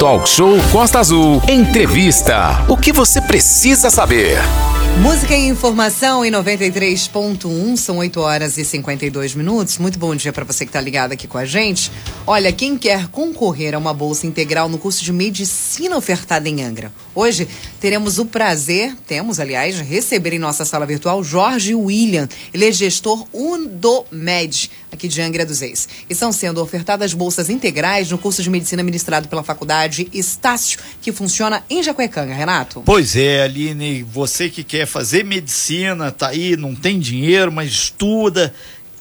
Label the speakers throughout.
Speaker 1: Talk Show Costa Azul. Entrevista. O que você precisa saber?
Speaker 2: Música e informação em 93.1, são 8 horas e 52 minutos. Muito bom dia para você que está ligado aqui com a gente. Olha, quem quer concorrer a uma bolsa integral no curso de medicina ofertada em Angra? Hoje teremos o prazer, temos aliás, de receber em nossa sala virtual Jorge William. Ele é gestor Undomed, aqui de Angra dos Reis. Estão sendo ofertadas bolsas integrais no curso de medicina ministrado pela faculdade Estácio, que funciona em Jacuecanga, Renato.
Speaker 3: Pois é, Aline, você que quer fazer medicina, tá aí, não tem dinheiro, mas estuda,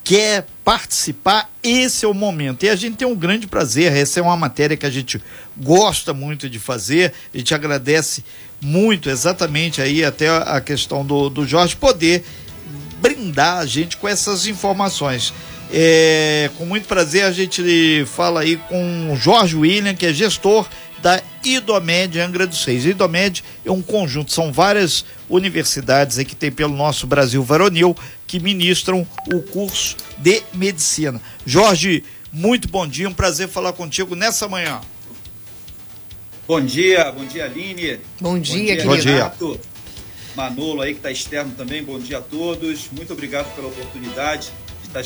Speaker 3: quer participar, esse é o momento. E a gente tem um grande prazer, essa é uma matéria que a gente gosta muito de fazer, a gente agradece muito exatamente aí até a questão do, do Jorge poder brindar a gente com essas informações. É, com muito prazer a gente fala aí com o Jorge William, que é gestor da IDOMED Angra dos Reis. IDOMED é um conjunto, são várias universidades aí que tem pelo nosso Brasil varonil que ministram o curso de medicina. Jorge, muito bom dia, um prazer falar contigo nessa manhã.
Speaker 4: Bom dia, bom dia Aline.
Speaker 2: Bom dia,
Speaker 4: bom dia, bom dia. Manolo aí que está externo também, bom dia a todos. Muito obrigado pela oportunidade estar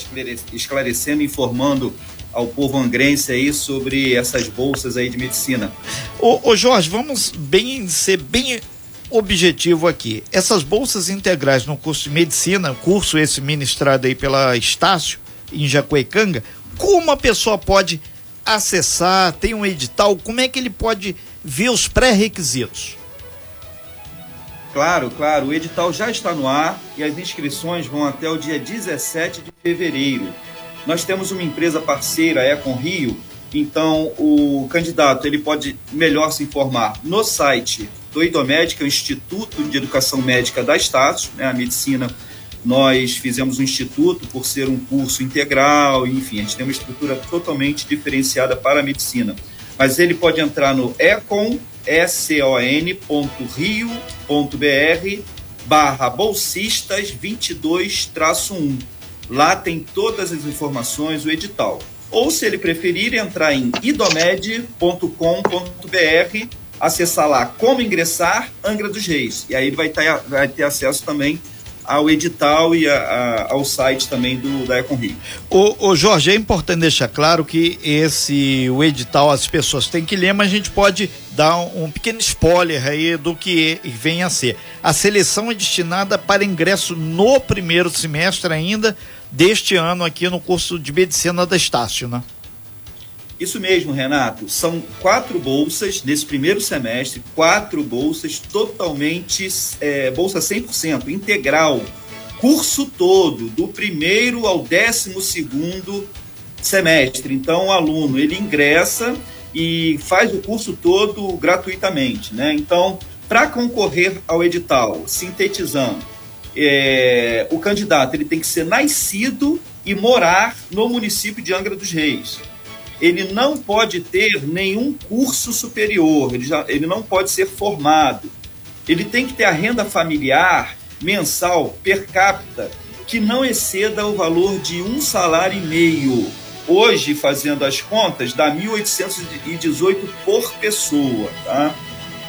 Speaker 4: esclarecendo, informando ao povo angrense aí sobre essas bolsas aí de medicina.
Speaker 3: Ô, ô Jorge, vamos bem ser bem objetivo aqui. Essas bolsas integrais no curso de medicina, curso esse ministrado aí pela Estácio, em Jacuecanga, como a pessoa pode acessar, tem um edital, como é que ele pode ver os pré-requisitos?
Speaker 4: Claro, claro, o edital já está no ar e as inscrições vão até o dia 17 de fevereiro. Nós temos uma empresa parceira, a Econ Rio, então o candidato ele pode melhor se informar no site do IDOMED, que é o Instituto de Educação Médica da Status, né, a medicina nós fizemos um instituto por ser um curso integral, enfim, a gente tem uma estrutura totalmente diferenciada para a medicina. Mas ele pode entrar no econ, econ.rio.br barra bolsistas 22-1. Lá tem todas as informações, o edital. Ou, se ele preferir, entrar em idomed.com.br, acessar lá como ingressar Angra dos Reis. E aí vai vai ter acesso também ao edital e a, a, ao site também do da Econ Rio.
Speaker 3: O, o, Jorge, é importante deixar claro que esse o edital as pessoas têm que ler, mas a gente pode dar um, um pequeno spoiler aí do que vem a ser. A seleção é destinada para ingresso no primeiro semestre ainda deste ano aqui no curso de medicina da Estácio, né?
Speaker 4: Isso mesmo, Renato. São quatro bolsas nesse primeiro semestre, quatro bolsas totalmente, é, bolsa 100%, integral, curso todo, do primeiro ao décimo segundo semestre. Então, o aluno, ele ingressa e faz o curso todo gratuitamente, né? Então, para concorrer ao edital, sintetizando, é, o candidato ele tem que ser nascido e morar no município de Angra dos Reis ele não pode ter nenhum curso superior, ele, já, ele não pode ser formado. Ele tem que ter a renda familiar mensal per capita que não exceda o valor de um salário e meio. Hoje, fazendo as contas, dá 1.818 por pessoa. Tá?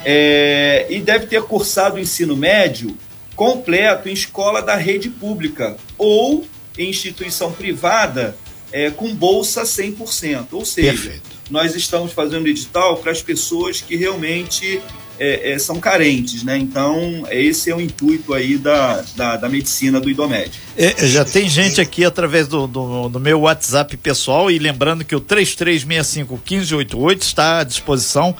Speaker 4: É, e deve ter cursado o ensino médio completo em escola da rede pública ou em instituição privada é, com bolsa 100%. Ou seja, Perfeito. nós estamos fazendo edital para as pessoas que realmente é, é, são carentes, né? Então, esse é o intuito aí da, da, da medicina do IDOMED.
Speaker 3: É, já tem gente aqui através do, do, do, meu WhatsApp pessoal e lembrando que o 3365-1588 está à disposição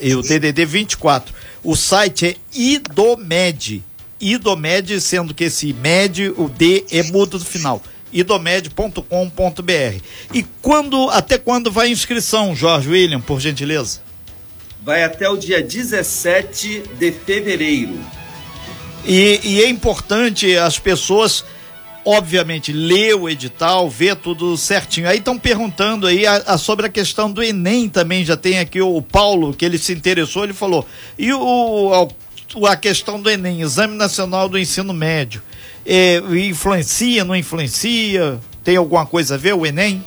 Speaker 3: e o DDD 24. O site é IDOMED. IDOMED, sendo que esse MED, o D é mudo no final idomed.com.br. E quando, até quando vai a inscrição, Jorge William, por gentileza?
Speaker 4: Vai até o dia 17 de fevereiro.
Speaker 3: E, e é importante as pessoas, obviamente, ler o edital, ver tudo certinho. Aí estão perguntando aí a, a, sobre a questão do Enem também, já tem aqui o, o Paulo, que ele se interessou, ele falou, e o, a, a questão do Enem, Exame Nacional do Ensino Médio, é, influencia, não influencia? Tem alguma coisa a ver o Enem?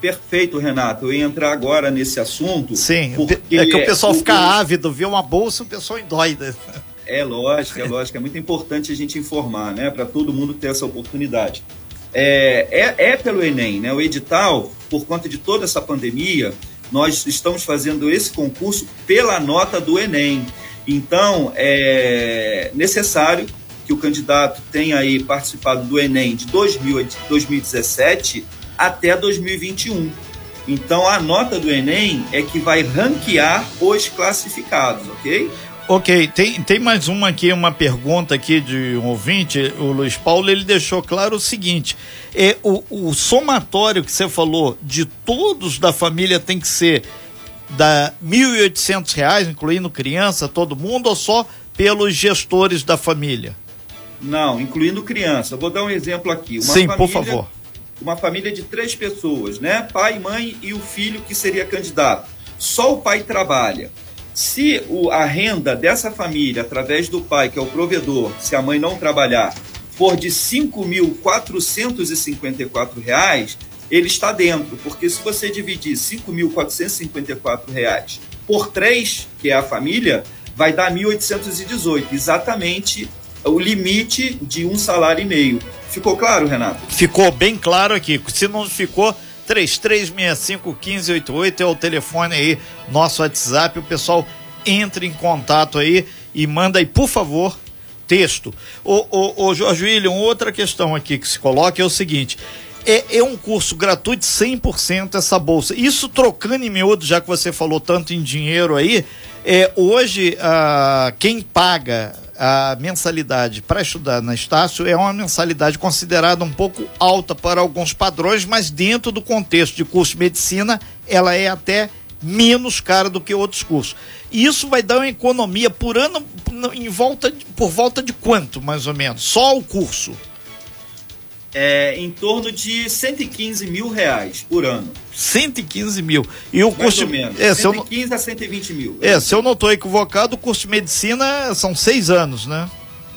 Speaker 4: Perfeito, Renato. Eu ia entrar agora nesse assunto.
Speaker 3: Sim, é que o pessoal fica ávido, vê uma bolsa, o pessoal endoida.
Speaker 4: É lógico, é lógico. É muito importante a gente informar, né? Para todo mundo ter essa oportunidade. É, é, é, pelo Enem, né? O edital, por conta de toda essa pandemia, nós estamos fazendo esse concurso pela nota do Enem. Então, é necessário que o candidato tenha aí participado do Enem de 2000, 2017 até 2021. Então, a nota do Enem é que vai ranquear os classificados, ok?
Speaker 3: Ok, tem, tem mais uma aqui, uma pergunta aqui de um ouvinte, o Luiz Paulo, ele deixou claro o seguinte, é, o, o somatório que você falou de todos da família tem que ser da R$ 1.800, incluindo criança, todo mundo, ou só pelos gestores da família?
Speaker 4: Não, incluindo criança. vou dar um exemplo aqui. Uma
Speaker 3: Sim, família, por favor.
Speaker 4: Uma família de três pessoas, né? Pai, mãe e o filho que seria candidato. Só o pai trabalha. Se o, a renda dessa família, através do pai, que é o provedor, se a mãe não trabalhar, for de R$ 5.454, ele está dentro. Porque se você dividir R$ 5.454 por 3, que é a família, vai dar 1.818, exatamente o limite de um salário e meio. Ficou claro, Renato?
Speaker 3: Ficou bem claro aqui. Se não ficou, 33651588 é o telefone aí, nosso WhatsApp. O pessoal entra em contato aí e manda aí, por favor, texto. Ô, ô, ô Jorge William, outra questão aqui que se coloca é o seguinte. É, é um curso gratuito 100% essa bolsa. Isso trocando em miúdo, já que você falou tanto em dinheiro aí, é, hoje ah, quem paga a mensalidade para estudar na Estácio é uma mensalidade considerada um pouco alta para alguns padrões, mas dentro do contexto de curso de medicina, ela é até menos cara do que outros cursos. E isso vai dar uma economia por ano em volta por volta de quanto, mais ou menos? Só o curso?
Speaker 4: É, em torno de 115 mil reais por ano.
Speaker 3: 115 mil. E o
Speaker 4: Mais
Speaker 3: curso.
Speaker 4: Ou menos.
Speaker 3: É,
Speaker 4: 115 eu... a 120 mil.
Speaker 3: É, se eu não estou equivocado, o curso de medicina são seis anos, né?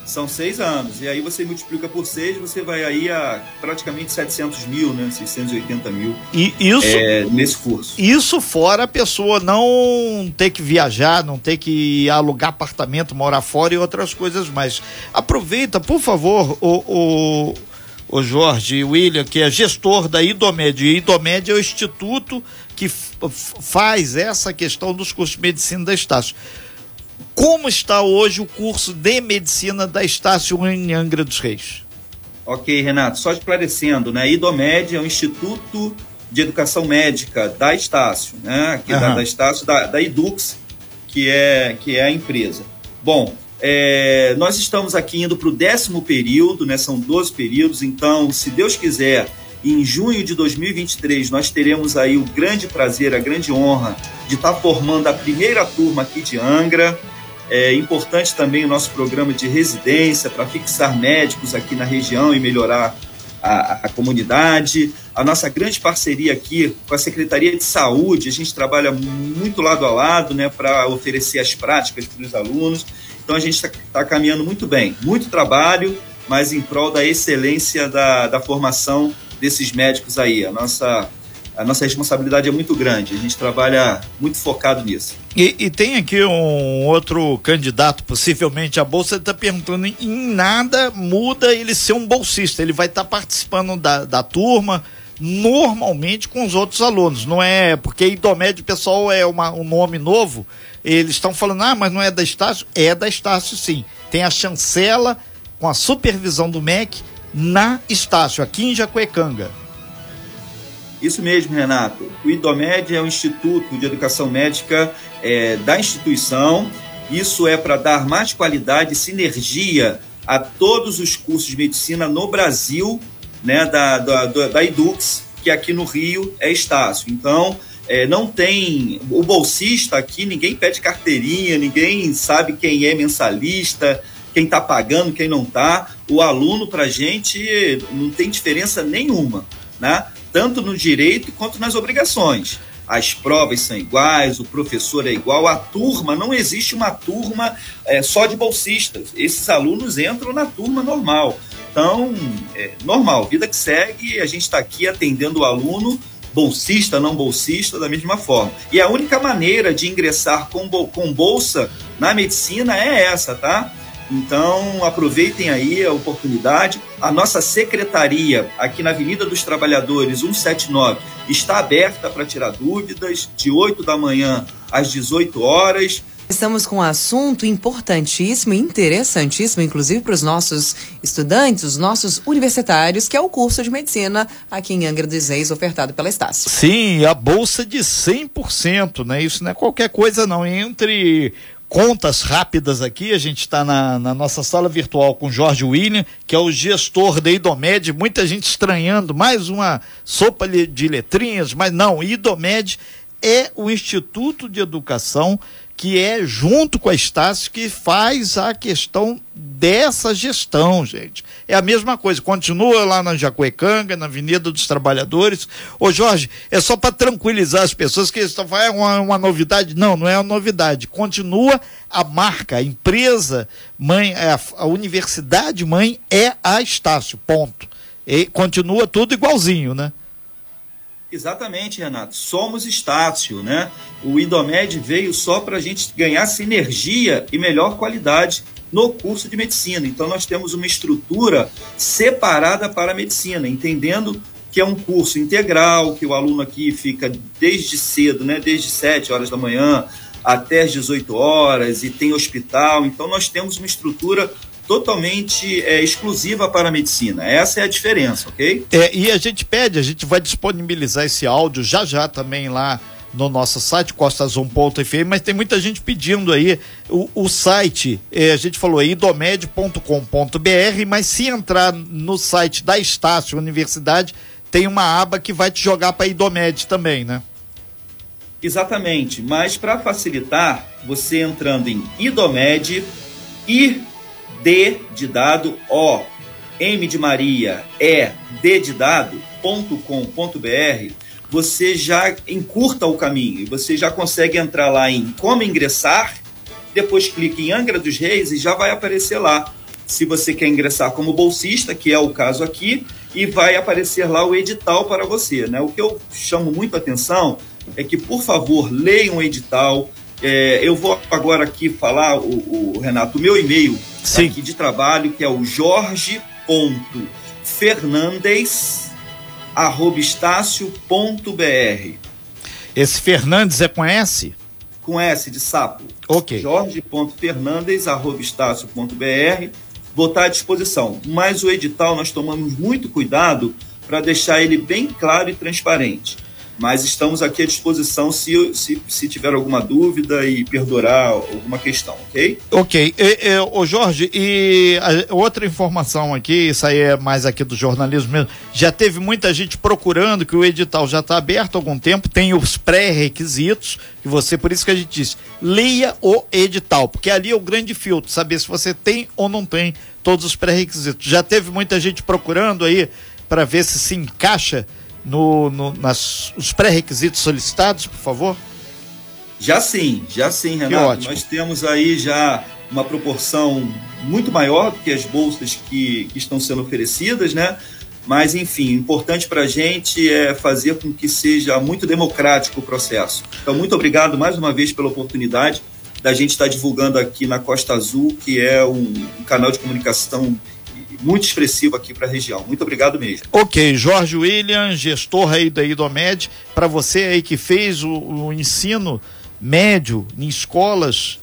Speaker 4: São seis anos. E aí você multiplica por seis, você vai aí a praticamente 700 mil, né? 680 mil.
Speaker 3: E isso.
Speaker 4: É, nesse curso.
Speaker 3: Isso fora a pessoa não ter que viajar, não ter que alugar apartamento, morar fora e outras coisas mais. Aproveita, por favor, o, o o Jorge William, que é gestor da IDOMED. E IDOMED é o instituto que faz essa questão dos cursos de medicina da Estácio. Como está hoje o curso de medicina da Estácio em Angra dos Reis?
Speaker 4: Ok, Renato, só esclarecendo, né? IDOMED é o Instituto de Educação Médica da Estácio, né? Aqui uhum. da, da Estácio, da, da Edux, que é, que é a empresa. Bom, é, nós estamos aqui indo para o décimo período, né? São 12 períodos, então, se Deus quiser, em junho de 2023, nós teremos aí o grande prazer, a grande honra de estar formando a primeira turma aqui de Angra. É importante também o nosso programa de residência para fixar médicos aqui na região e melhorar a, a, comunidade. A nossa grande parceria aqui com a Secretaria de Saúde, a gente trabalha muito lado a lado né, para oferecer as práticas para os alunos. Então a gente está tá caminhando muito bem, muito trabalho, mas em prol da excelência da, da formação desses médicos aí. A nossa, a nossa responsabilidade é muito grande, a gente trabalha muito focado nisso.
Speaker 3: E, e tem aqui um outro candidato, possivelmente a Bolsa, está perguntando: em nada muda ele ser um bolsista, ele vai estar tá participando da, da turma normalmente com os outros alunos, não é porque Idomed, pessoal, é uma, um nome novo, eles estão falando, ah, mas não é da Estácio? É da Estácio sim. Tem a chancela com a supervisão do MEC na Estácio, aqui em Jacuecanga.
Speaker 4: Isso mesmo, Renato. O IDOMED é o Instituto de Educação Médica é, da instituição. Isso é para dar mais qualidade e sinergia a todos os cursos de medicina no Brasil, né, da, da, da Edux, que aqui no Rio é Estácio. Então, é, não tem. O bolsista aqui, ninguém pede carteirinha, ninguém sabe quem é mensalista, quem está pagando, quem não está. O aluno, para a gente, não tem diferença nenhuma, né? tanto no direito quanto nas obrigações. As provas são iguais, o professor é igual, a turma, não existe uma turma é, só de bolsistas. Esses alunos entram na turma normal. Então, é normal, vida que segue, a gente está aqui atendendo o aluno bolsista, não bolsista, da mesma forma. E a única maneira de ingressar com, com bolsa na medicina é essa, tá? Então, aproveitem aí a oportunidade. A nossa secretaria, aqui na Avenida dos Trabalhadores, 179, está aberta para tirar dúvidas, de 8 da manhã às 18 horas.
Speaker 2: Estamos com um assunto importantíssimo interessantíssimo, inclusive para os nossos estudantes, os nossos universitários, que é o curso de medicina aqui em Angra dos Reis, ofertado pela Estácio.
Speaker 3: Sim, a bolsa de 100%, né? Isso não é qualquer coisa não. Entre contas rápidas aqui, a gente está na, na, nossa sala virtual com Jorge William, que é o gestor da Idomed, muita gente estranhando, mais uma sopa de letrinhas, mas não, Idomed é o Instituto de Educação que é junto com a Estácio que faz a questão dessa gestão, gente. É a mesma coisa, continua lá na Jacuecanga, na Avenida dos Trabalhadores. Ô Jorge, é só para tranquilizar as pessoas que estão falando, é uma, uma, novidade? Não, não é uma novidade. Continua a marca, a empresa mãe, a, a universidade mãe é a Estácio, ponto. E continua tudo igualzinho, né?
Speaker 4: Exatamente, Renato. Somos Estácio, né? O Indomed veio só para a gente ganhar sinergia e melhor qualidade no curso de medicina. Então, nós temos uma estrutura separada para a medicina, entendendo que é um curso integral, que o aluno aqui fica desde cedo, né? Desde 7 horas da manhã até as 18 horas, e tem hospital. Então, nós temos uma estrutura totalmente é, exclusiva para a medicina. Essa é a diferença, ok?
Speaker 3: É, e a gente pede, a gente vai disponibilizar esse áudio já já também lá no nosso site, costasum.fm, mas tem muita gente pedindo aí o, o site, é, a gente falou aí, idomed.com.br, mas se entrar no site da Estácio Universidade, tem uma aba que vai te jogar para Idomed também, né?
Speaker 4: Exatamente, mas para facilitar, você entrando em Idomed e D de dado, O, M de Maria, E, D de dado.com.br, você já encurta o caminho e você já consegue entrar lá em como ingressar, depois clique em Angra dos Reis e já vai aparecer lá. Se você quer ingressar como bolsista, que é o caso aqui, e vai aparecer lá o edital para você. Né? O que eu chamo muito atenção é que, por favor, leiam o edital, é, eu vou agora aqui falar, o, o Renato, o meu e-mail aqui de trabalho, que é o jorge.fernandes.estácio.br.
Speaker 3: Esse Fernandes é com S?
Speaker 4: Com S de sapo.
Speaker 3: Ok.
Speaker 4: jorge.fernandes.estácio.br. Vou estar à disposição. Mas o edital nós tomamos muito cuidado para deixar ele bem claro e transparente mas estamos aqui à disposição se, se, se tiver alguma dúvida e perdurar alguma questão, ok?
Speaker 3: Ok. E, e, ô Jorge, e a, outra informação aqui, isso aí é mais aqui do jornalismo mesmo, já teve muita gente procurando que o edital já está aberto há algum tempo, tem os pré-requisitos, que você, por isso que a gente diz, leia o edital, porque ali é o grande filtro, saber se você tem ou não tem todos os pré-requisitos. Já teve muita gente procurando aí para ver se se encaixa no, no, nas, os pré-requisitos solicitados, por favor?
Speaker 4: Já sim, já sim, Renato. Nós temos aí já uma proporção muito maior do que as bolsas que, que estão sendo oferecidas, né? Mas, enfim, o importante para a gente é fazer com que seja muito democrático o processo. Então, muito obrigado mais uma vez pela oportunidade da gente estar divulgando aqui na Costa Azul, que é um, um canal de comunicação muito expressivo aqui para a região. Muito obrigado mesmo.
Speaker 3: Ok, Jorge William, gestor aí da Idomed, para você aí que fez o, o ensino médio em escolas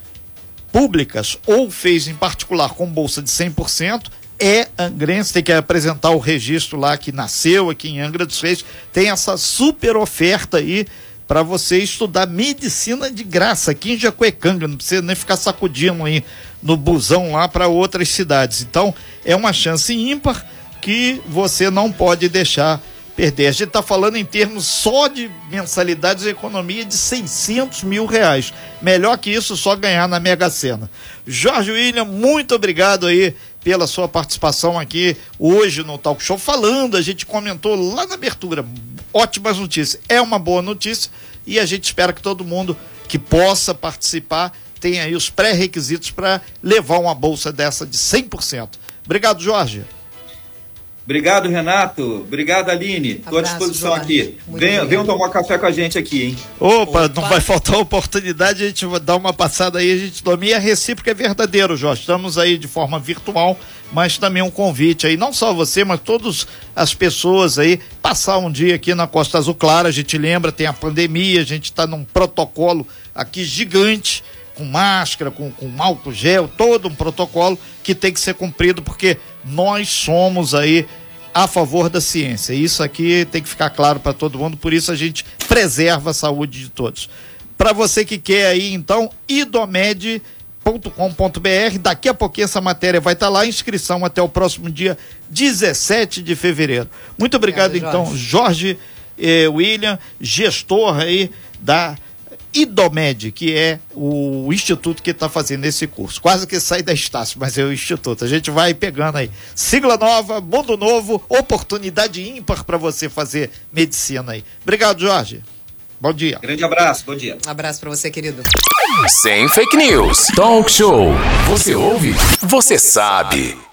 Speaker 3: públicas ou fez em particular com bolsa de 100%, é angrense, tem que apresentar o registro lá que nasceu aqui em Angra dos Reis, tem essa super oferta aí para você estudar medicina de graça aqui em Jacuecanga, não precisa nem ficar sacudindo aí no busão lá para outras cidades. Então, é uma chance ímpar que você não pode deixar perder. A gente está falando em termos só de mensalidades e economia de 600 mil reais. Melhor que isso, só ganhar na Mega Sena. Jorge William, muito obrigado aí pela sua participação aqui hoje no Talk Show, falando, a gente comentou lá na abertura, ótimas notícias. É uma boa notícia e a gente espera que todo mundo que possa participar tenha aí os pré-requisitos para levar uma bolsa dessa de 100%. Obrigado, Jorge.
Speaker 4: Obrigado, Renato. Obrigado, Aline. Estou à disposição Jorge. aqui. Venham, venham tomar café com a gente aqui, hein?
Speaker 3: Opa, Opa, não vai faltar oportunidade, a gente vai dar uma passada aí, a gente. E a recíproca é verdadeiro, Jorge. Estamos aí de forma virtual, mas também um convite aí, não só você, mas todas as pessoas aí, passar um dia aqui na Costa Azul Clara, a gente lembra, tem a pandemia, a gente está num protocolo aqui gigante com máscara, com, com álcool gel, todo um protocolo que tem que ser cumprido, porque nós somos aí a favor da ciência. Isso aqui tem que ficar claro para todo mundo, por isso a gente preserva a saúde de todos. Para você que quer aí, então, idomed.com.br, daqui a pouquinho essa matéria vai estar tá lá, inscrição até o próximo dia 17 de fevereiro. Muito obrigado, obrigado então, Jorge eh, William, gestor aí da IDOMED, que é o instituto que está fazendo esse curso. Quase que sai da Estácio, mas é o instituto. A gente vai pegando aí. Sigla nova, mundo novo, oportunidade ímpar para você fazer medicina aí. Obrigado, Jorge. Bom dia.
Speaker 4: Grande abraço, bom dia.
Speaker 2: Um abraço para você, querido.
Speaker 1: Sem fake news. Talk show. Você ouve? Você sabe.